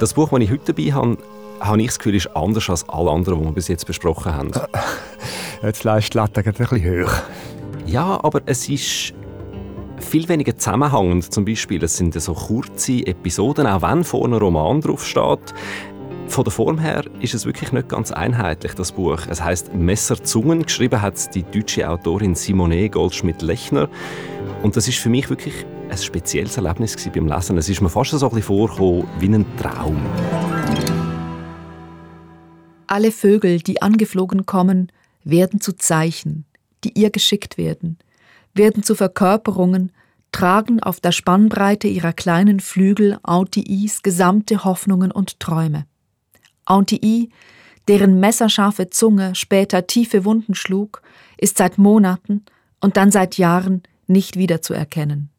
Das Buch, das ich heute dabei habe, habe ich das Gefühl, ist anders als alle anderen, die wir bis jetzt besprochen haben. Jetzt lässt die Latte ein bisschen hoch. Ja, aber es ist viel weniger zusammenhängend. Zum Beispiel, es sind so kurze Episoden, auch wenn vorne ein Roman drauf steht. Von der Form her ist es wirklich nicht ganz einheitlich, das Buch. Es heißt Messer Zungen. Geschrieben hat die deutsche Autorin Simone Goldschmidt-Lechner. Und das ist für mich wirklich ein spezielles Erlebnis beim Lesen. Es ist mir fast so ein bisschen vorgekommen wie ein Traum. Alle Vögel, die angeflogen kommen, werden zu Zeichen, die ihr geschickt werden, werden zu Verkörperungen, tragen auf der Spannbreite ihrer kleinen Flügel Auntiis gesamte Hoffnungen und Träume. Auntii, deren messerscharfe Zunge später tiefe Wunden schlug, ist seit Monaten und dann seit Jahren nicht wiederzuerkennen.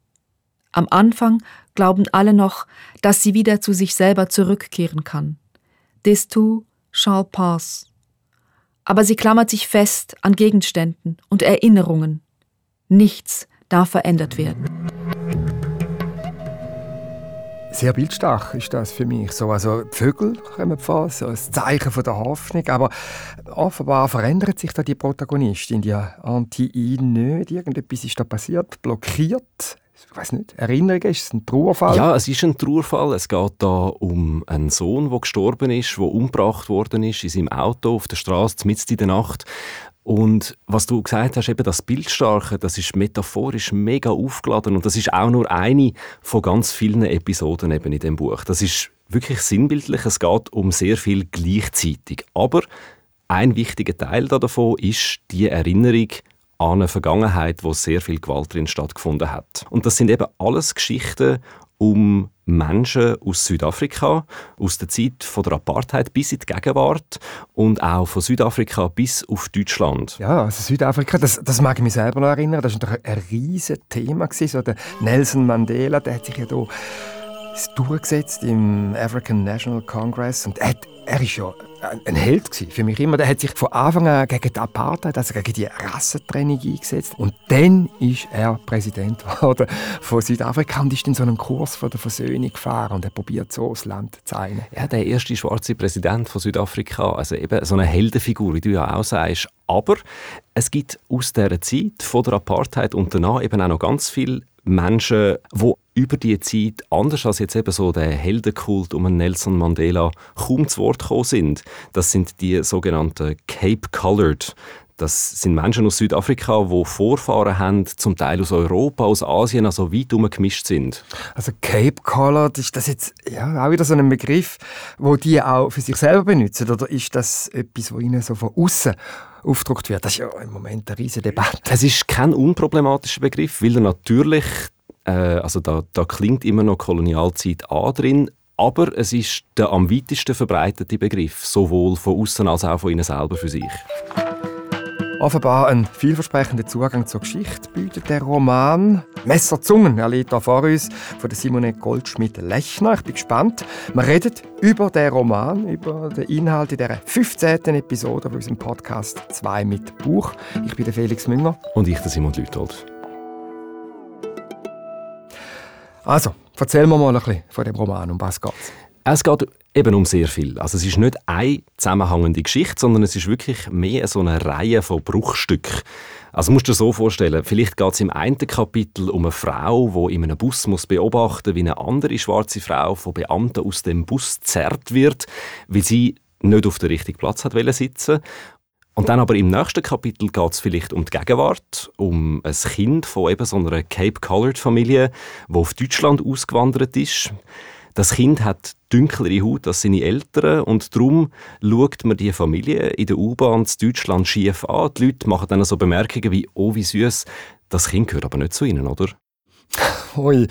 Am Anfang glauben alle noch, dass sie wieder zu sich selber zurückkehren kann. This too shall pass. Aber sie klammert sich fest an Gegenständen und Erinnerungen. Nichts darf verändert werden. Sehr bildstark ist das für mich. So, also Vögel kommen vor, so ein Zeichen von der Hoffnung. Aber offenbar verändert sich da die Protagonistin, die Anti-I nicht. Irgendetwas ist da passiert, blockiert. Ich weiß nicht, Erinnerungen, ist es ein Trauerfall? Ja, es ist ein Trauerfall. Es geht da um einen Sohn, der gestorben ist, der umgebracht worden ist in seinem Auto auf der Straße mitten in der Nacht. Und was du gesagt hast, eben das Bildstarke, das ist metaphorisch mega aufgeladen und das ist auch nur eine von ganz vielen Episoden eben in dem Buch. Das ist wirklich sinnbildlich. Es geht um sehr viel gleichzeitig. Aber ein wichtiger Teil davon ist die Erinnerung an eine Vergangenheit, wo sehr viel Gewalt drin stattgefunden hat. Und das sind eben alles Geschichten um Menschen aus Südafrika, aus der Zeit von der Apartheid bis in die Gegenwart und auch von Südafrika bis auf Deutschland. Ja, also Südafrika, das, das mag ich mich selber noch erinnern, das war ein riesiges Thema. So der Nelson Mandela, der hat sich ja hier durchgesetzt im African National Congress und er, er ist ja ein Held für mich immer. Der hat sich von Anfang an gegen die Apartheid, also gegen die Rassentrennung eingesetzt. Und dann ist er Präsident geworden von Südafrika und ist in so einen Kurs von der Versöhnung gefahren und er probiert so das Land zu zeigen. Ja, der erste schwarze Präsident von Südafrika, also eben so eine Heldenfigur, wie du ja auch sagst. Aber es gibt aus dieser Zeit von der Apartheid und danach eben auch noch ganz viele Menschen, die über die Zeit, anders als jetzt eben so der Heldenkult um Nelson Mandela, kaum zu Wort gekommen sind. Das sind die sogenannten Cape Colored. Das sind Menschen aus Südafrika, die Vorfahren haben, zum Teil aus Europa, aus Asien, also weit gemischt sind. Also Cape Colored, ist das jetzt ja, auch wieder so ein Begriff, wo die auch für sich selber benutzen? Oder ist das etwas, was ihnen so von außen aufgedruckt wird? Das ist ja im Moment eine riesige Debatte. Es ist kein unproblematischer Begriff, weil er natürlich äh, also da, da klingt immer noch Kolonialzeit an drin, aber es ist der am weitesten verbreitete Begriff, sowohl von außen als auch von ihnen selber für sich. Offenbar ein vielversprechender Zugang zur Geschichte bietet der Roman Messerzungen. Er liegt da vor uns von der Simone Goldschmidt-Lechner. Ich bin gespannt. Wir reden über den Roman, über den Inhalt in der 15. Episode von unserem Podcast «Zwei mit Buch». Ich bin der Felix Münger. Und ich, der Simon Lüthold. Also, erzähl mir mal ein bisschen von dem Roman. Um was geht's? Es geht eben um sehr viel. Also es ist nicht eine zusammenhängende Geschichte, sondern es ist wirklich mehr so eine Reihe von Bruchstücken. Also musst du dir so vorstellen, vielleicht geht es im einen Kapitel um eine Frau, die in einem Bus muss beobachten wie eine andere schwarze Frau von Beamten aus dem Bus zerrt wird, weil sie nicht auf den richtigen Platz hat sitzen und dann aber im nächsten Kapitel geht es vielleicht um die Gegenwart, um ein Kind von eben so einer Cape Colored Familie, wo auf Deutschland ausgewandert ist. Das Kind hat dunklere Haut als seine Eltern und darum schaut man die Familie in der U-Bahn in Deutschland schief an. Die Leute machen dann so Bemerkungen wie «Oh, wie süß, das Kind gehört aber nicht zu ihnen, oder?» Ui,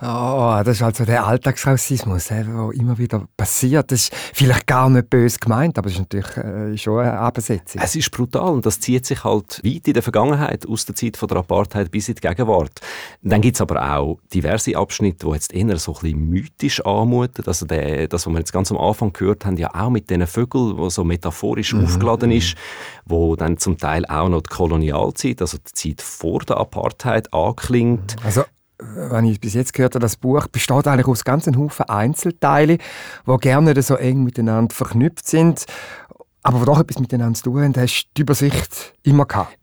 oh, das ist also der Alltagsrassismus, der immer wieder passiert. Das ist vielleicht gar nicht böse gemeint, aber es ist natürlich äh, schon eine Absetzung. Es ist brutal und das zieht sich halt weit in der Vergangenheit, aus der Zeit von der Apartheid bis in die Gegenwart. Dann gibt es aber auch diverse Abschnitte, die jetzt eher so ein bisschen mythisch anmuten. Also der, das, was wir jetzt ganz am Anfang gehört haben, ja auch mit diesen Vögeln, wo so metaphorisch mhm. aufgeladen ist, wo dann zum Teil auch noch die Kolonialzeit, also die Zeit vor der Apartheid anklingt. Also wenn ich bis jetzt gehört habe, das Buch besteht eigentlich aus ganzen Haufen Einzelteile, die gerne so eng miteinander verknüpft sind, aber die doch etwas miteinander zu tun haben. Hast du die Übersicht immer gehabt?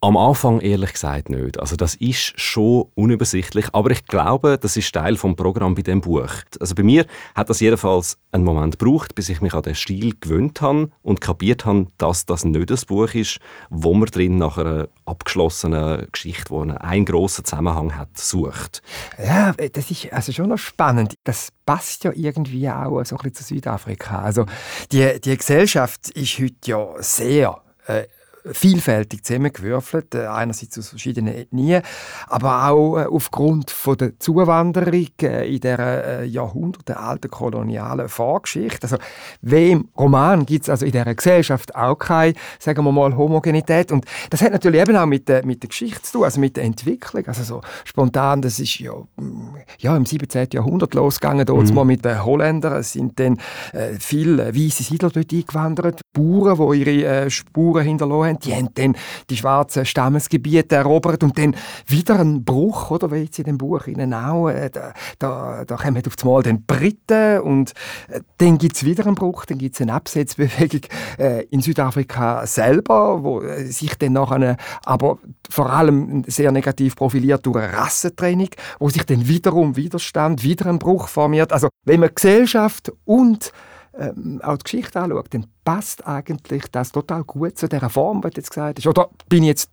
Am Anfang ehrlich gesagt nicht. Also das ist schon unübersichtlich, aber ich glaube, das ist Teil vom Programm bei dem Buch. Also bei mir hat das jedenfalls einen Moment gebraucht, bis ich mich an den Stil gewöhnt habe und kapiert habe, dass das nicht das Buch ist, wo man drin nach einer abgeschlossenen Geschichte, die einen grossen Zusammenhang hat, sucht. Ja, das ist also schon noch spannend. Das passt ja irgendwie auch so ein bisschen zu Südafrika. Also die, die Gesellschaft ist heute ja sehr äh, vielfältig zusammengewürfelt, äh, einerseits aus verschiedenen Ethnien, aber auch äh, aufgrund von der Zuwanderung äh, in der jahrhundertealten kolonialen Vorgeschichte. Also, wie im Roman gibt es also in dieser Gesellschaft auch keine, sagen wir mal, Homogenität und das hat natürlich eben auch mit der, mit der Geschichte zu tun, also mit der Entwicklung, also so spontan, das ist ja, mm, ja im 17. Jahrhundert losgegangen, dort mhm. mal mit den Holländern, es sind dann äh, viele weiße Siedler dort eingewandert, Bauern, die ihre äh, Spuren hinterlassen haben, die haben dann die schwarzen Stammesgebiete erobert und dann wieder ein Bruch, oder wie jetzt in dem Buch Ihnen auch, äh, da, da, da kommen auf einmal den Briten und äh, dann gibt es wieder einen Bruch, dann gibt es eine Absetzbewegung äh, in Südafrika selber, wo sich dann nachher aber vor allem sehr negativ profiliert durch eine Rassentraining, wo sich dann wiederum Widerstand, wieder ein Bruch formiert. Also wenn man Gesellschaft und ähm, auch die Geschichte anschaut, dann passt eigentlich das total gut zu der Form, die du jetzt gesagt hast. Oder bin ich jetzt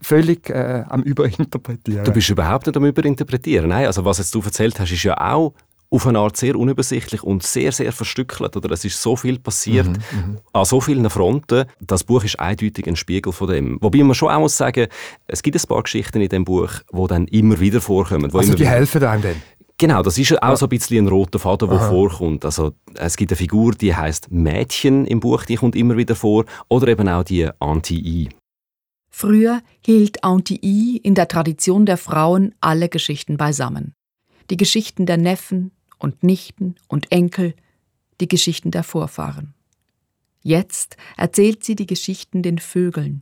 völlig äh, am Überinterpretieren? Du bist überhaupt nicht am Überinterpretieren. Nein, also was jetzt du erzählt hast, ist ja auch auf eine Art sehr unübersichtlich und sehr, sehr verstückelt. Oder es ist so viel passiert mhm, mhm, an so vielen Fronten. Das Buch ist eindeutig ein Spiegel von dem. Wobei man schon auch muss sagen, es gibt ein paar Geschichten in dem Buch, die dann immer wieder vorkommen. Also die helfen einem dann? Genau, das ist auch so ein bisschen ein roter Faden, der vorkommt. Also, es gibt eine Figur, die heißt Mädchen im Buch, die kommt immer wieder vor. Oder eben auch die Anti-I. Früher hielt Anti-I in der Tradition der Frauen alle Geschichten beisammen. Die Geschichten der Neffen und Nichten und Enkel, die Geschichten der Vorfahren. Jetzt erzählt sie die Geschichten den Vögeln,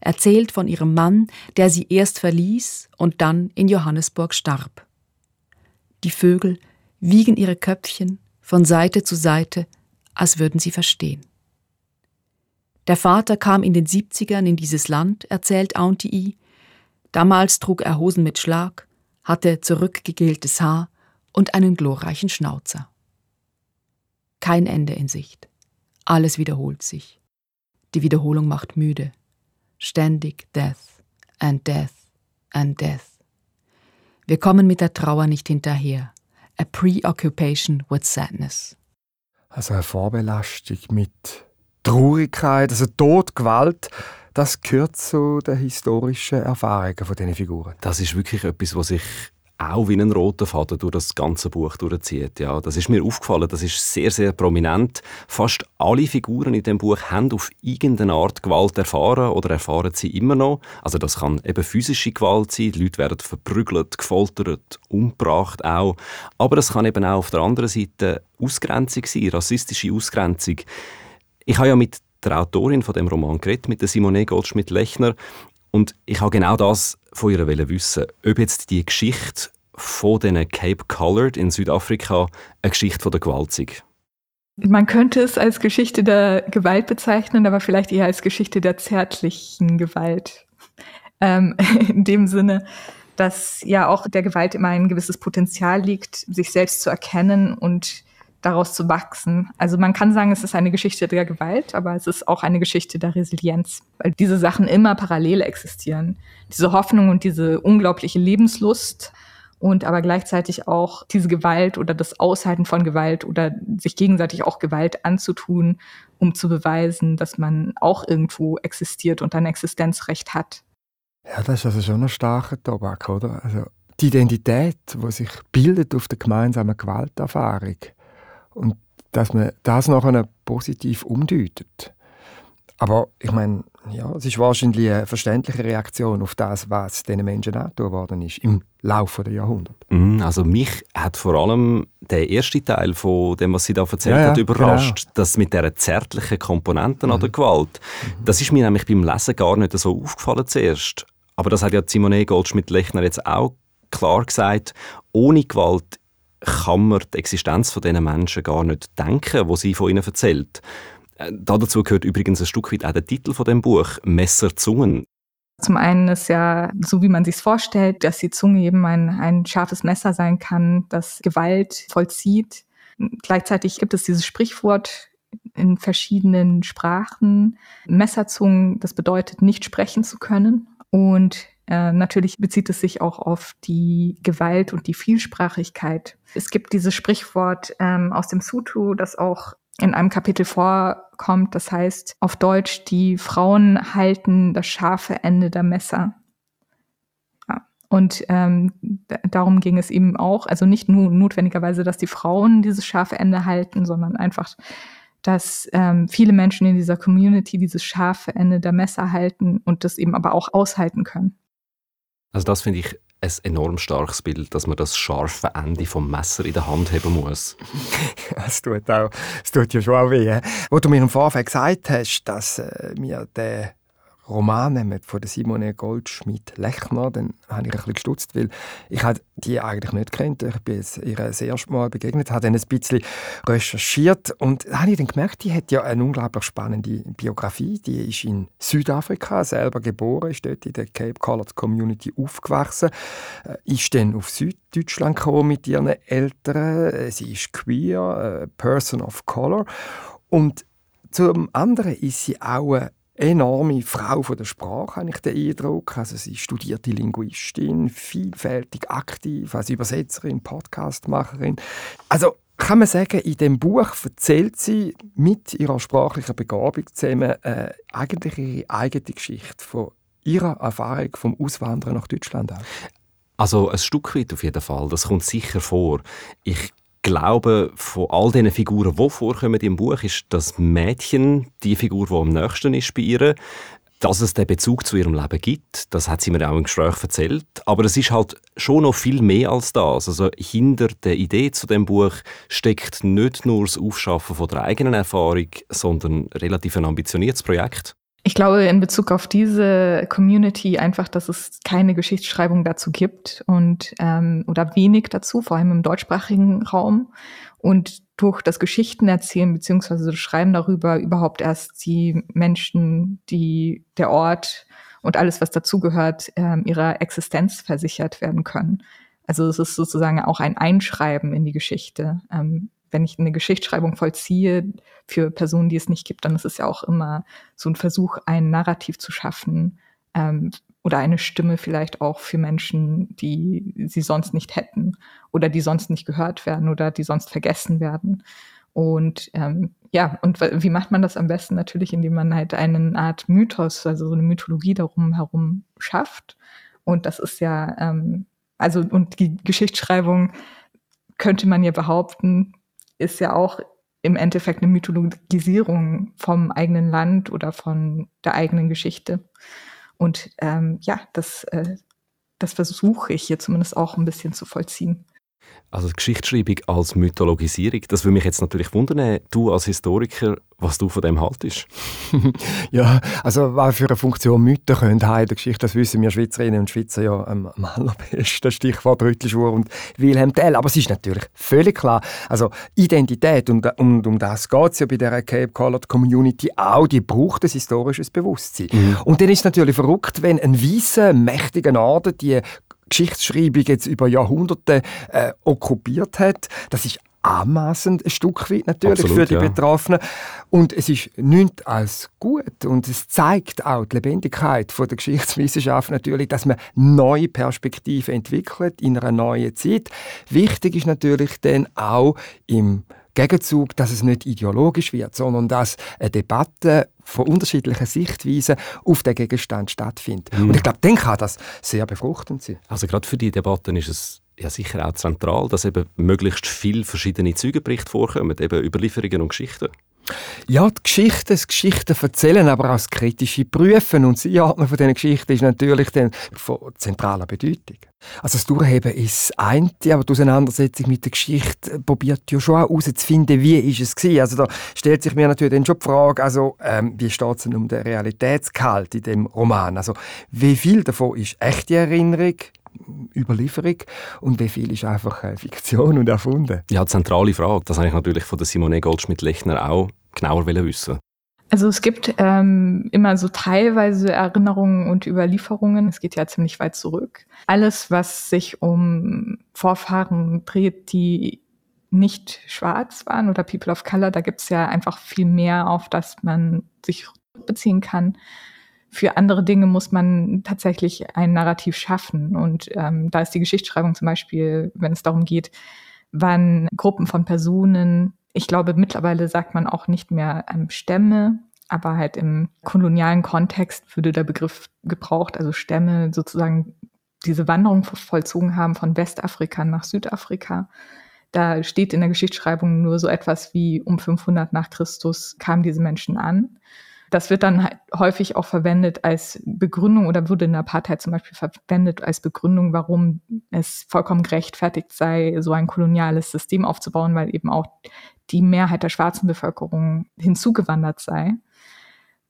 erzählt von ihrem Mann, der sie erst verließ und dann in Johannesburg starb. Die Vögel wiegen ihre Köpfchen von Seite zu Seite, als würden sie verstehen. Der Vater kam in den 70ern in dieses Land, erzählt Auntie. Damals trug er Hosen mit Schlag, hatte zurückgegeltes Haar und einen glorreichen Schnauzer. Kein Ende in Sicht. Alles wiederholt sich. Die Wiederholung macht müde. Ständig Death and Death and Death. Wir kommen mit der Trauer nicht hinterher. A preoccupation with sadness. Also eine Vorbelastung mit Traurigkeit, also Tod, Gewalt, das gehört zu den historischen Erfahrungen von diesen Figuren. Das ist wirklich etwas, was sich auch wie ein roter Faden durch das ganze Buch durchzieht. Ja, das ist mir aufgefallen, das ist sehr, sehr prominent. Fast alle Figuren in dem Buch haben auf irgendeine Art Gewalt erfahren oder erfahren sie immer noch. Also das kann eben physische Gewalt sein, die Leute werden verprügelt, gefoltert, umgebracht auch. Aber es kann eben auch auf der anderen Seite Ausgrenzung sein, rassistische Ausgrenzung. Ich habe ja mit der Autorin von dem Roman geredet, mit der Simone Goldschmidt-Lechner, und ich habe genau das von ihr wissen, ob jetzt die Geschichte von den Cape Colored in Südafrika eine Geschichte von der Gewalt ist. Man könnte es als Geschichte der Gewalt bezeichnen, aber vielleicht eher als Geschichte der zärtlichen Gewalt. Ähm, in dem Sinne, dass ja auch der Gewalt immer ein gewisses Potenzial liegt, sich selbst zu erkennen und daraus zu wachsen. Also man kann sagen, es ist eine Geschichte der Gewalt, aber es ist auch eine Geschichte der Resilienz, weil diese Sachen immer parallel existieren. Diese Hoffnung und diese unglaubliche Lebenslust und aber gleichzeitig auch diese Gewalt oder das Aushalten von Gewalt oder sich gegenseitig auch Gewalt anzutun, um zu beweisen, dass man auch irgendwo existiert und ein Existenzrecht hat. Ja, das ist also schon ein starker Tobak, oder? Also die Identität, die sich bildet auf der gemeinsamen Gewalterfahrung, und dass man das nachher positiv umdeutet. Aber ich meine, ja, es ist wahrscheinlich eine verständliche Reaktion auf das, was diesen Menschen angetan worden ist im Laufe der Jahrhunderte. Mm, also mich hat vor allem der erste Teil von dem, was sie da erzählt ja, hat, überrascht. Genau. Das mit dieser zärtlichen Komponenten mhm. an der Gewalt. Mhm. Das ist mir nämlich beim Lesen gar nicht so aufgefallen zuerst. Aber das hat ja Simone Goldschmidt-Lechner jetzt auch klar gesagt, ohne Gewalt kann man die Existenz von diesen Menschen gar nicht denken, wo sie von ihnen erzählt. Äh, dazu gehört übrigens ein Stück weit auch der Titel von dem Buch, Messerzungen. Zum einen ist ja, so wie man sich vorstellt, dass die Zunge eben ein, ein scharfes Messer sein kann, das Gewalt vollzieht. Gleichzeitig gibt es dieses Sprichwort in verschiedenen Sprachen. Messerzungen, das bedeutet nicht sprechen zu können. Und äh, natürlich bezieht es sich auch auf die Gewalt und die Vielsprachigkeit. Es gibt dieses Sprichwort ähm, aus dem Sutu, das auch in einem Kapitel vorkommt. Das heißt auf Deutsch, die Frauen halten das scharfe Ende der Messer. Ja. Und ähm, darum ging es eben auch. Also nicht nur notwendigerweise, dass die Frauen dieses scharfe Ende halten, sondern einfach, dass ähm, viele Menschen in dieser Community dieses scharfe Ende der Messer halten und das eben aber auch aushalten können. Also das finde ich ein enorm starkes Bild, dass man das scharfe Ende vom Messer in der Hand haben muss. Es tut, auch, es tut ja schon auch weh. Wo du mir im Vorfeld gesagt hast, dass äh, mir der Roman von Simone Goldschmidt-Lechner, dann habe ich ein bisschen gestutzt, weil ich die eigentlich nicht kennt. Ich bin ihr das erste Mal begegnet, habe dann ein bisschen recherchiert und habe ich dann gemerkt, die hat ja eine unglaublich spannende Biografie. Die ist in Südafrika selber geboren, ist dort in der Cape Colored Community aufgewachsen, äh, ist dann auf Süddeutschland gekommen mit ihren Eltern. Sie ist queer, Person of Color und zum anderen ist sie auch eine enorme Frau von der Sprache, habe ich den Eindruck. Also sie studierte Linguistin, vielfältig aktiv als Übersetzerin, Podcastmacherin. Also kann man sagen, in dem Buch erzählt sie mit ihrer sprachlichen Begabung zusammen äh, eigentlich ihre eigene Geschichte von ihrer Erfahrung vom Auswandern nach Deutschland auch. Also ein Stück weit auf jeden Fall, das kommt sicher vor. Ich glaube, von all diesen Figuren, die vorkommen im Buch, ist das Mädchen die Figur, die am nächsten ist bei ihr. Dass es den Bezug zu ihrem Leben gibt, das hat sie mir auch im Gespräch erzählt. Aber es ist halt schon noch viel mehr als das. Also hinter der Idee zu dem Buch steckt nicht nur das Aufschaffen von der eigenen Erfahrung, sondern relativ ein ambitioniertes Projekt. Ich glaube in Bezug auf diese Community einfach, dass es keine Geschichtsschreibung dazu gibt und ähm, oder wenig dazu, vor allem im deutschsprachigen Raum. Und durch das Geschichtenerzählen beziehungsweise das Schreiben darüber überhaupt erst die Menschen, die der Ort und alles, was dazugehört, ähm, ihrer Existenz versichert werden können. Also es ist sozusagen auch ein Einschreiben in die Geschichte. Ähm, wenn ich eine Geschichtsschreibung vollziehe für Personen, die es nicht gibt, dann ist es ja auch immer so ein Versuch, ein Narrativ zu schaffen ähm, oder eine Stimme vielleicht auch für Menschen, die sie sonst nicht hätten oder die sonst nicht gehört werden oder die sonst vergessen werden. Und ähm, ja, und wie macht man das am besten? Natürlich, indem man halt eine Art Mythos, also so eine Mythologie darum herum schafft. Und das ist ja, ähm, also, und die Geschichtsschreibung könnte man ja behaupten, ist ja auch im Endeffekt eine Mythologisierung vom eigenen Land oder von der eigenen Geschichte. Und ähm, ja, das, äh, das versuche ich hier zumindest auch ein bisschen zu vollziehen. Also Geschichtsschreibung als Mythologisierung, das würde mich jetzt natürlich wundern, du als Historiker, was du von dem haltest. ja, also was für eine Funktion Mythen können haben in der Geschichte, das wissen wir Schweizerinnen und Schweizer ja am, am allerbesten. Stichwort Rüttelschwur und Wilhelm Tell. Aber es ist natürlich völlig klar, also Identität, und, und um das geht es ja bei der Cape Colored Community auch, die braucht ein historisches Bewusstsein. Mhm. Und dann ist es natürlich verrückt, wenn ein weißer, mächtiger Orden die Geschichtsschreibung jetzt über Jahrhunderte äh, okkupiert hat. Das ist anmaßend ein Stück weit natürlich Absolut, für die ja. Betroffenen. Und es ist nichts als gut. Und es zeigt auch die Lebendigkeit von der Geschichtswissenschaft natürlich, dass man neue Perspektiven entwickelt in einer neuen Zeit. Wichtig ist natürlich dann auch im Gegenzug, dass es nicht ideologisch wird, sondern dass eine Debatte von unterschiedlichen Sichtweisen auf den Gegenstand stattfindet. Mhm. Und ich glaube, dann kann das sehr befruchtend sein. Also gerade für die Debatten ist es ja sicher auch zentral, dass eben möglichst viele verschiedene Zeugenberichte vorkommen, eben Überlieferungen und Geschichten. Ja, die Geschichten, das Geschichten erzählen, aber auch das kritische Prüfen und das Einordnen von diesen Geschichten ist natürlich dann von zentraler Bedeutung. Also das Durchheben ist das eine, aber die Auseinandersetzung mit der Geschichte probiert ja schon auch herauszufinden, wie ist es gewesen. Also da stellt sich mir natürlich dann schon die Frage, also ähm, wie steht es denn um den Realitätsgehalt in dem Roman? Also wie viel davon ist echte Erinnerung, Überlieferung und wie viel ist einfach Fiktion und erfunden? Ja, zentrale Frage. Das habe ich natürlich von der Simone Goldschmidt-Lechner auch genauer wissen. Also es gibt ähm, immer so teilweise Erinnerungen und Überlieferungen. Es geht ja ziemlich weit zurück. Alles, was sich um Vorfahren dreht, die nicht schwarz waren oder People of Color, da gibt es ja einfach viel mehr, auf das man sich beziehen kann. Für andere Dinge muss man tatsächlich ein Narrativ schaffen. Und ähm, da ist die Geschichtsschreibung zum Beispiel, wenn es darum geht, wann Gruppen von Personen ich glaube, mittlerweile sagt man auch nicht mehr ähm, Stämme, aber halt im kolonialen Kontext würde der Begriff gebraucht, also Stämme sozusagen diese Wanderung vollzogen haben von Westafrika nach Südafrika. Da steht in der Geschichtsschreibung nur so etwas wie um 500 nach Christus kamen diese Menschen an. Das wird dann halt häufig auch verwendet als Begründung oder wurde in der Apartheid zum Beispiel verwendet als Begründung, warum es vollkommen gerechtfertigt sei, so ein koloniales System aufzubauen, weil eben auch die Mehrheit der schwarzen Bevölkerung hinzugewandert sei.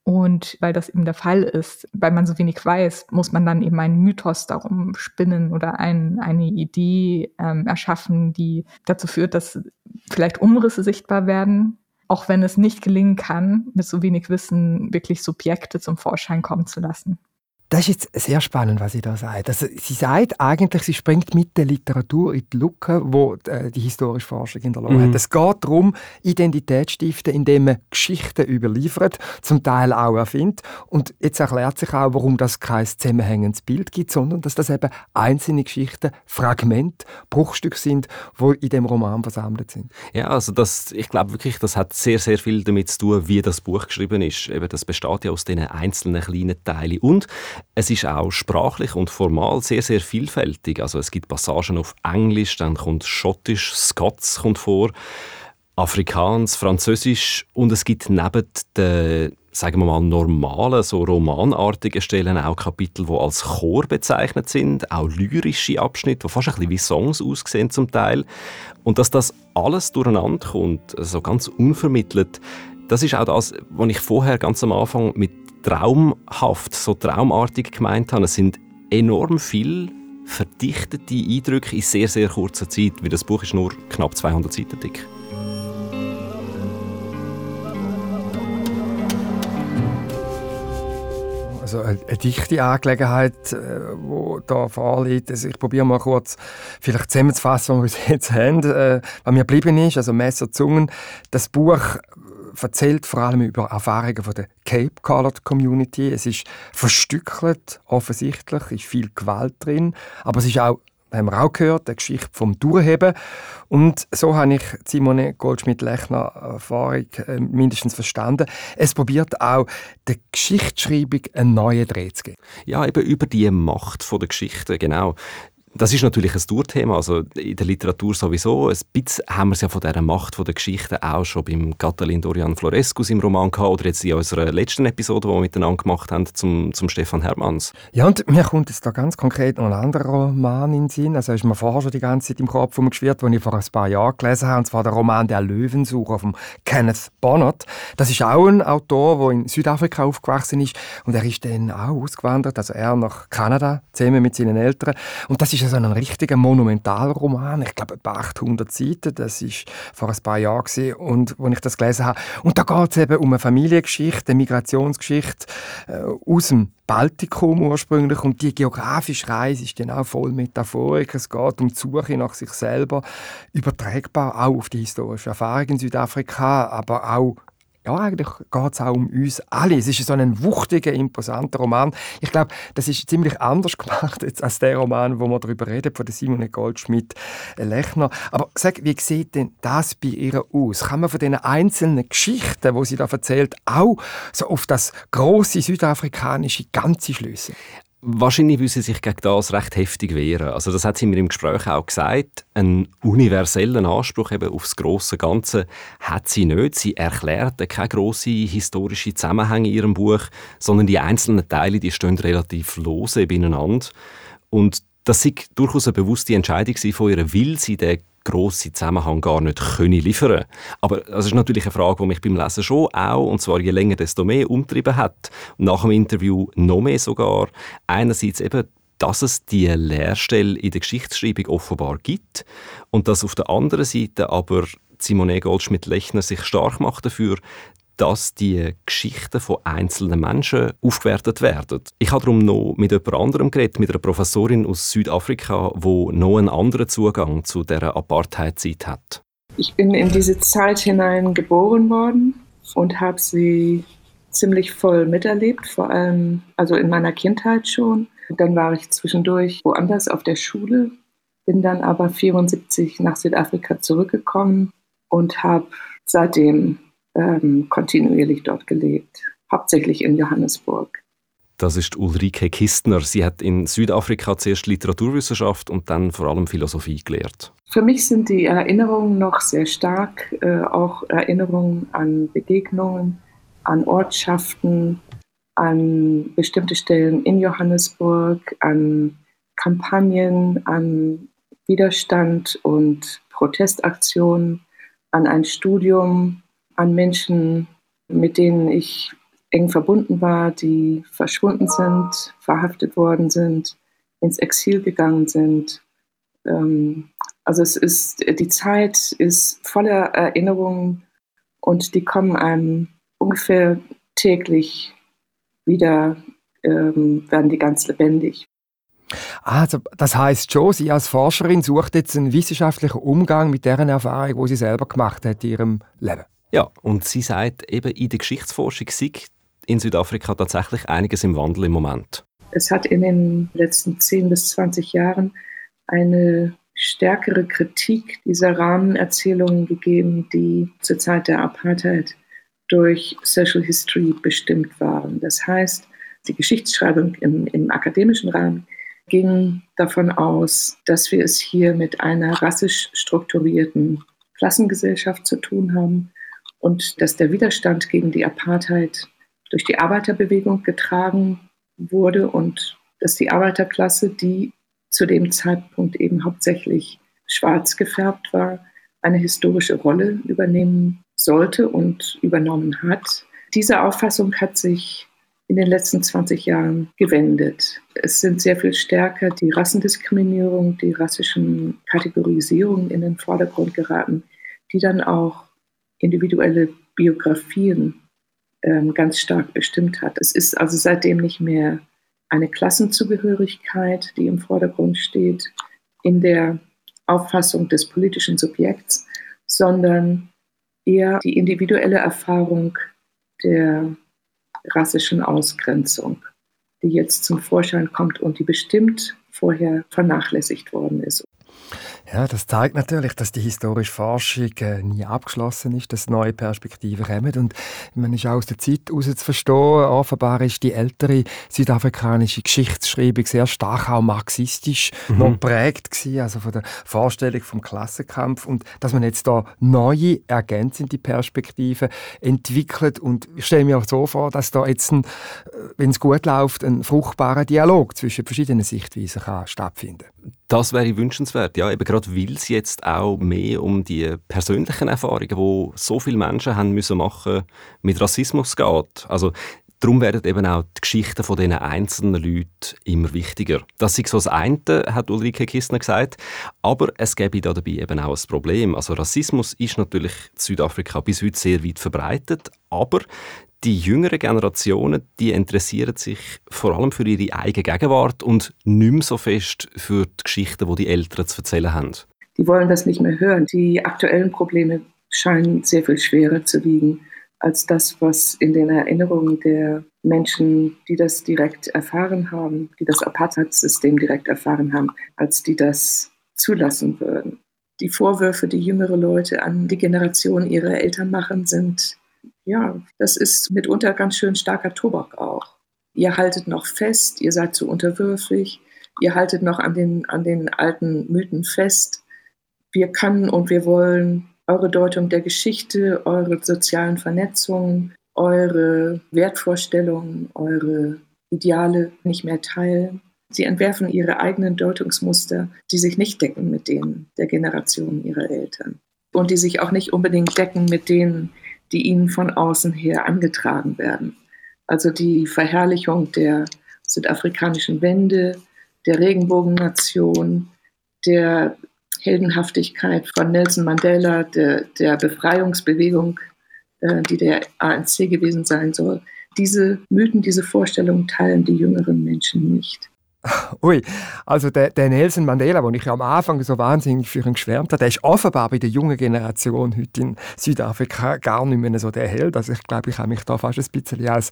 Und weil das eben der Fall ist, weil man so wenig weiß, muss man dann eben einen Mythos darum spinnen oder ein, eine Idee ähm, erschaffen, die dazu führt, dass vielleicht Umrisse sichtbar werden, auch wenn es nicht gelingen kann, mit so wenig Wissen wirklich Subjekte zum Vorschein kommen zu lassen. Das ist jetzt sehr spannend, was sie da sagt. Also, sie sagt eigentlich, sie springt mit der Literatur in die Lücke, wo äh, die historische Forschung hinterlassen mhm. hat. Es geht darum, Identität stiften, indem man Geschichten überliefert, zum Teil auch erfindet. Und jetzt erklärt sich auch, warum das kein zusammenhängendes Bild gibt, sondern dass das eben einzelne Geschichten, Fragmente, Bruchstücke sind, wo in dem Roman versammelt sind. Ja, also das, ich glaube wirklich, das hat sehr, sehr viel damit zu tun, wie das Buch geschrieben ist. Eben, das besteht ja aus diesen einzelnen kleinen Teilen. Und es ist auch sprachlich und formal sehr, sehr vielfältig. Also es gibt Passagen auf Englisch, dann kommt Schottisch, Scots kommt vor, Afrikaans, Französisch und es gibt neben den sagen wir mal, normalen, so romanartigen Stellen auch Kapitel, die als Chor bezeichnet sind, auch lyrische Abschnitte, die fast ein bisschen wie Songs aussehen zum Teil. Und dass das alles durcheinander kommt, so also ganz unvermittelt, das ist auch das, was ich vorher ganz am Anfang mit traumhaft, so traumartig gemeint habe. Es sind enorm viele verdichtete Eindrücke in sehr, sehr kurzer Zeit, weil das Buch ist nur knapp 200 Seiten dick. Also eine, dichte Angelegenheit, äh, wo da vorliegt. Also ich probiere mal kurz vielleicht zusammenzufassen, was wir jetzt haben, äh, was mir geblieben ist. Also Messer, Zungen. Das Buch erzählt vor allem über Erfahrungen von der Cape Colored Community. Es ist verstückelt, offensichtlich, ist viel Gewalt drin, aber es ist auch haben wir auch gehört, eine Geschichte vom Durchheben. Und so habe ich Simone Goldschmidt-Lechner Erfahrung äh, mindestens verstanden. Es probiert auch der Geschichtsschreibung einen neuen Dreh zu geben. Ja, eben über die Macht der Geschichte, genau. Das ist natürlich ein Tourthema, also in der Literatur sowieso. Ein bisschen haben wir es ja von dieser Macht der Geschichte auch schon beim Catalin Dorian Florescus im Roman gehabt oder jetzt in unserer letzten Episode, die wir miteinander gemacht haben, zum, zum Stefan Hermanns. Ja, und mir kommt jetzt da ganz konkret noch ein anderer Roman in den Sinn. Also ist mir vorher schon die ganze Zeit im Kopf umgeschwirrt, den ich vor ein paar Jahren gelesen habe, und zwar der Roman «Der Löwensucher» von Kenneth Bonnet. Das ist auch ein Autor, der in Südafrika aufgewachsen ist und er ist dann auch ausgewandert, also er nach Kanada, zusammen mit seinen Eltern. Und das ist ist so ein richtiger Monumentalroman. Ich glaube, etwa 800 Seiten. Das war vor ein paar Jahren gewesen, und wo ich das gelesen habe. Und da geht es eben um eine Familiengeschichte, eine Migrationsgeschichte äh, aus dem Baltikum ursprünglich und die geografische Reise ist auch voll Metaphorik. Es geht um die Suche nach sich selber, übertragbar auch auf die historische Erfahrung in Südafrika, aber auch ja, eigentlich geht es auch um uns alle. Es ist so ein wuchtiger, imposanter Roman. Ich glaube, das ist ziemlich anders gemacht jetzt als der Roman, wo wir darüber reden, von Simone Goldschmidt-Lechner. Aber sag, wie sieht denn das bei ihr aus? Kann man von den einzelnen Geschichten, wo sie da erzählt, auch so auf das große südafrikanische Ganze schließen? Wahrscheinlich will sie sich gegen das recht heftig wehren. Also das hat sie mir im Gespräch auch gesagt. Einen universellen Anspruch eben aufs große Ganze hat sie nicht. Sie erklärt keine große historische Zusammenhänge in ihrem Buch, sondern die einzelnen Teile, die stehen relativ lose beieinander. Und das war durchaus eine bewusste Entscheidung von ihr, weil sie den grossen Zusammenhang gar nicht können liefern Aber das ist natürlich eine Frage, die mich beim Lesen schon auch, und zwar je länger, desto mehr umtrieben hat. Nach dem Interview noch mehr sogar. Einerseits eben dass es die Lehrstelle in der Geschichtsschreibung offenbar gibt und dass auf der anderen Seite aber Simone Goldschmidt-Lechner sich stark macht dafür, dass die Geschichten von einzelnen Menschen aufgewertet werden. Ich habe darum noch mit jemand anderem geredet, mit einer Professorin aus Südafrika, wo noch einen anderen Zugang zu der Apartheidzeit hat. Ich bin in diese Zeit hinein geboren worden und habe sie ziemlich voll miterlebt, vor allem also in meiner Kindheit schon. Dann war ich zwischendurch woanders auf der Schule, bin dann aber 74 nach Südafrika zurückgekommen und habe seitdem ähm, kontinuierlich dort gelebt, hauptsächlich in Johannesburg. Das ist Ulrike Kistner. Sie hat in Südafrika zuerst Literaturwissenschaft und dann vor allem Philosophie gelehrt. Für mich sind die Erinnerungen noch sehr stark, äh, auch Erinnerungen an Begegnungen, an Ortschaften, an bestimmte Stellen in Johannesburg, an Kampagnen, an Widerstand und Protestaktionen, an ein Studium, an Menschen, mit denen ich eng verbunden war, die verschwunden sind, verhaftet worden sind, ins Exil gegangen sind. Ähm, also es ist, die Zeit ist voller Erinnerungen und die kommen einem ungefähr täglich wieder, ähm, werden die ganz lebendig. Also, das heißt schon, Sie als Forscherin sucht jetzt einen wissenschaftlichen Umgang mit deren Erfahrung, die sie selber gemacht hat in ihrem Leben. Ja, und sie sagt eben, in der Geschichtsforschung sei in Südafrika tatsächlich einiges im Wandel im Moment. Es hat in den letzten 10 bis 20 Jahren eine stärkere Kritik dieser Rahmenerzählungen gegeben, die zur Zeit der Apartheid durch Social History bestimmt waren. Das heißt, die Geschichtsschreibung im, im akademischen Rahmen ging davon aus, dass wir es hier mit einer rassisch strukturierten Klassengesellschaft zu tun haben und dass der Widerstand gegen die Apartheid durch die Arbeiterbewegung getragen wurde und dass die Arbeiterklasse, die zu dem Zeitpunkt eben hauptsächlich schwarz gefärbt war, eine historische Rolle übernehmen sollte und übernommen hat. Diese Auffassung hat sich in den letzten 20 Jahren gewendet. Es sind sehr viel stärker die Rassendiskriminierung, die rassischen Kategorisierungen in den Vordergrund geraten, die dann auch individuelle Biografien ähm, ganz stark bestimmt hat. Es ist also seitdem nicht mehr eine Klassenzugehörigkeit, die im Vordergrund steht in der Auffassung des politischen Subjekts, sondern eher die individuelle Erfahrung der rassischen Ausgrenzung, die jetzt zum Vorschein kommt und die bestimmt vorher vernachlässigt worden ist. Ja, das zeigt natürlich, dass die historische Forschung äh, nie abgeschlossen ist, dass neue Perspektiven kommen. Und man ist auch aus der Zeit heraus zu verstehen, offenbar ist die ältere südafrikanische Geschichtsschreibung sehr stark auch marxistisch mhm. noch geprägt gewesen, also von der Vorstellung vom Klassenkampf. Und dass man jetzt da neue, ergänzende Perspektiven entwickelt. Und ich stelle mir auch so vor, dass da jetzt, äh, wenn es gut läuft, ein fruchtbarer Dialog zwischen verschiedenen Sichtweisen kann stattfinden das wäre wünschenswert, ja, eben gerade weil es jetzt auch mehr um die persönlichen Erfahrungen, die so viele Menschen haben müssen machen, mit Rassismus geht. Also Darum werden eben auch die Geschichten von diesen einzelnen Leuten immer wichtiger. Das ist so das eine, hat Ulrike Kistner gesagt. Aber es gäbe da dabei eben auch ein Problem. Also Rassismus ist natürlich in Südafrika bis heute sehr weit verbreitet, aber die jüngeren Generationen, die interessieren sich vor allem für ihre eigene Gegenwart und nicht mehr so fest für die Geschichten, die die Eltern zu erzählen haben. Die wollen das nicht mehr hören. Die aktuellen Probleme scheinen sehr viel schwerer zu wiegen als das, was in den Erinnerungen der Menschen, die das direkt erfahren haben, die das Apartheid-System direkt erfahren haben, als die das zulassen würden. Die Vorwürfe, die jüngere Leute an die Generation ihrer Eltern machen, sind ja, das ist mitunter ganz schön starker Tobak auch. Ihr haltet noch fest, ihr seid zu unterwürfig, ihr haltet noch an den, an den alten Mythen fest. Wir können und wir wollen eure Deutung der Geschichte, eure sozialen Vernetzungen, eure Wertvorstellungen, eure Ideale nicht mehr teilen. Sie entwerfen ihre eigenen Deutungsmuster, die sich nicht decken mit denen der Generation ihrer Eltern und die sich auch nicht unbedingt decken mit denen, die ihnen von außen her angetragen werden. Also die Verherrlichung der südafrikanischen Wende, der Regenbogennation, der Heldenhaftigkeit von Nelson Mandela, der, der Befreiungsbewegung, äh, die der ANC gewesen sein soll. Diese Mythen, diese Vorstellungen teilen die jüngeren Menschen nicht. Ui, also der, der, Nelson Mandela, den ich ja am Anfang so wahnsinnig für ihn geschwärmt habe, der ist offenbar bei der jungen Generation heute in Südafrika gar nicht mehr so der Held. Also ich glaube, ich habe mich da fast ein bisschen als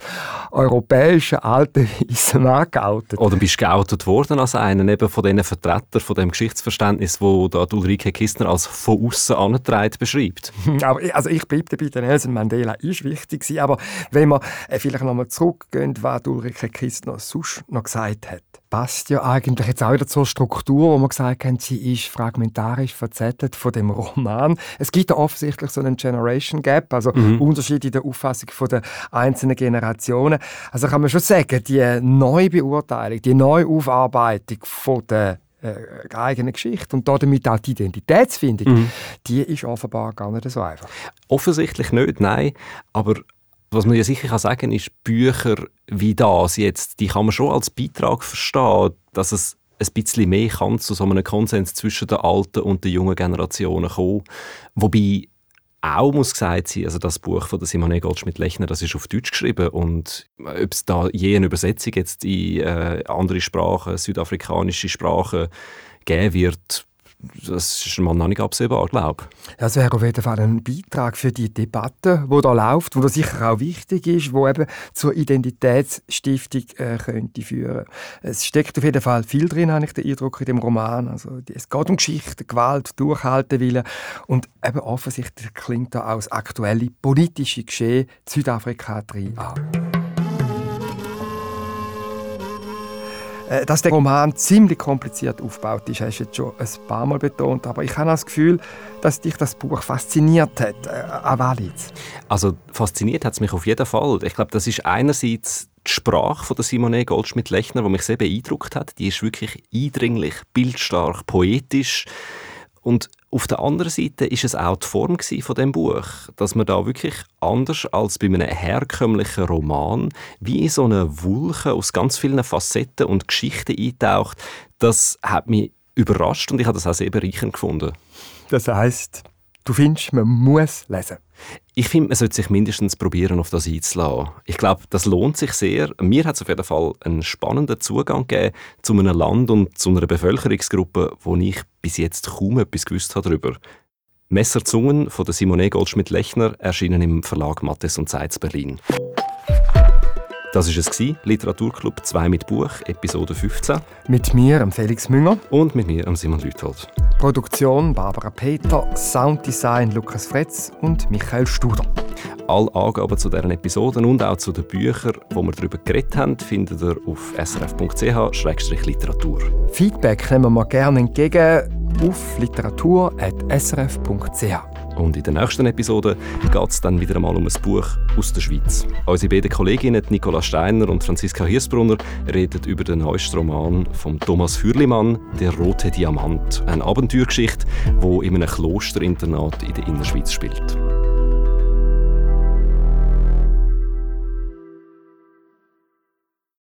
europäischer alter Weißer Mann geoutet. Oder bist du geoutet worden als einer eben von diesen Vertretern von dem Geschichtsverständnis, wo da Ulrike Kistner als von außen angetragen beschreibt? aber also ich bleibe dabei, der Nelson Mandela ist wichtig aber wenn wir äh, vielleicht nochmal zurückgehen, was Ulrike Kistner sonst noch gesagt hat passt ja eigentlich jetzt auch wieder zur Struktur, wo man gesagt haben, sie ist fragmentarisch verzettelt von dem Roman. Es gibt da offensichtlich so einen Generation Gap, also mhm. Unterschied in der Auffassung von der einzelnen Generationen. Also kann man schon sagen, die Neubeurteilung, die Neuaufarbeitung von der äh, eigenen Geschichte und damit auch die Identitätsfindung, mhm. die ist offenbar gar nicht so einfach. Offensichtlich nicht, nein, aber was man ja sicher kann sagen ist, Bücher wie das jetzt, die kann man schon als Beitrag verstehen, dass es ein bisschen mehr kann zu so einem Konsens zwischen der alten und der jungen Generationen kommen. Wobei auch muss gesagt sein, also das Buch von Simone Goldschmidt-Lechner, das ist auf Deutsch geschrieben und ob es da je eine Übersetzung jetzt in äh, andere Sprachen, südafrikanische Sprachen geben wird, das ist mal noch nicht absehbar, glaube ich. Das wäre auf jeden Fall ein Beitrag für die Debatte, die da läuft, wo sicher auch wichtig ist, wo eben zur Identitätsstiftung äh, könnte führen. Es steckt auf jeden Fall viel drin, habe ich den Eindruck in dem Roman. Also es geht um Geschichte, Gewalt, Durchhaltewillen und eben offensichtlich klingt da auch das aktuelle politische Geschehen Südafrika drin an. Dass der Roman ziemlich kompliziert aufgebaut ist, hast du jetzt schon ein paar Mal betont. Aber ich habe das Gefühl, dass dich das Buch fasziniert hat. Äh, an Also fasziniert hat es mich auf jeden Fall. Ich glaube, das ist einerseits die Sprache von der Simone Goldschmidt-Lechner, die mich sehr beeindruckt hat. Die ist wirklich eindringlich, bildstark, poetisch. Und auf der anderen Seite ist es auch die Form von dem Buch, dass man da wirklich anders als bei einem herkömmlichen Roman wie in so eine Wulche aus ganz vielen Facetten und Geschichten eintaucht. Das hat mich überrascht und ich habe das auch sehr bereichernd gefunden. Das heißt, du findest, man muss lesen. Ich finde, man sollte sich mindestens probieren, auf das einzulassen. Ich glaube, das lohnt sich sehr. Mir hat es auf jeden Fall einen spannenden Zugang gegeben zu einem Land und zu einer Bevölkerungsgruppe, wo ich bis jetzt kaum etwas gewusst habe darüber. Messerzungen von der Simone Goldschmidt-Lechner erschienen im Verlag Mattes und Seitz Berlin. Das war es, Literaturclub 2 mit Buch, Episode 15. Mit mir, Felix Münger. Und mit mir, Simon Lüthold. Produktion Barbara Peter, Sounddesign Lukas Fretz und Michael Studer. Alle Angaben zu deren Episoden und auch zu den Büchern, wo wir darüber geredet haben, findet ihr auf srf.ch-literatur. Feedback nehmen wir gerne entgegen auf literatur.srf.ch. Und in der nächsten Episode geht es dann wieder einmal um ein Buch aus der Schweiz. Unsere beiden Kolleginnen Nicola Steiner und Franziska Hirsbrunner reden über den neuesten Roman von Thomas Fürlimann, Der rote Diamant. Eine Abenteuergeschichte, die in einem Klosterinternat in der Innerschweiz spielt.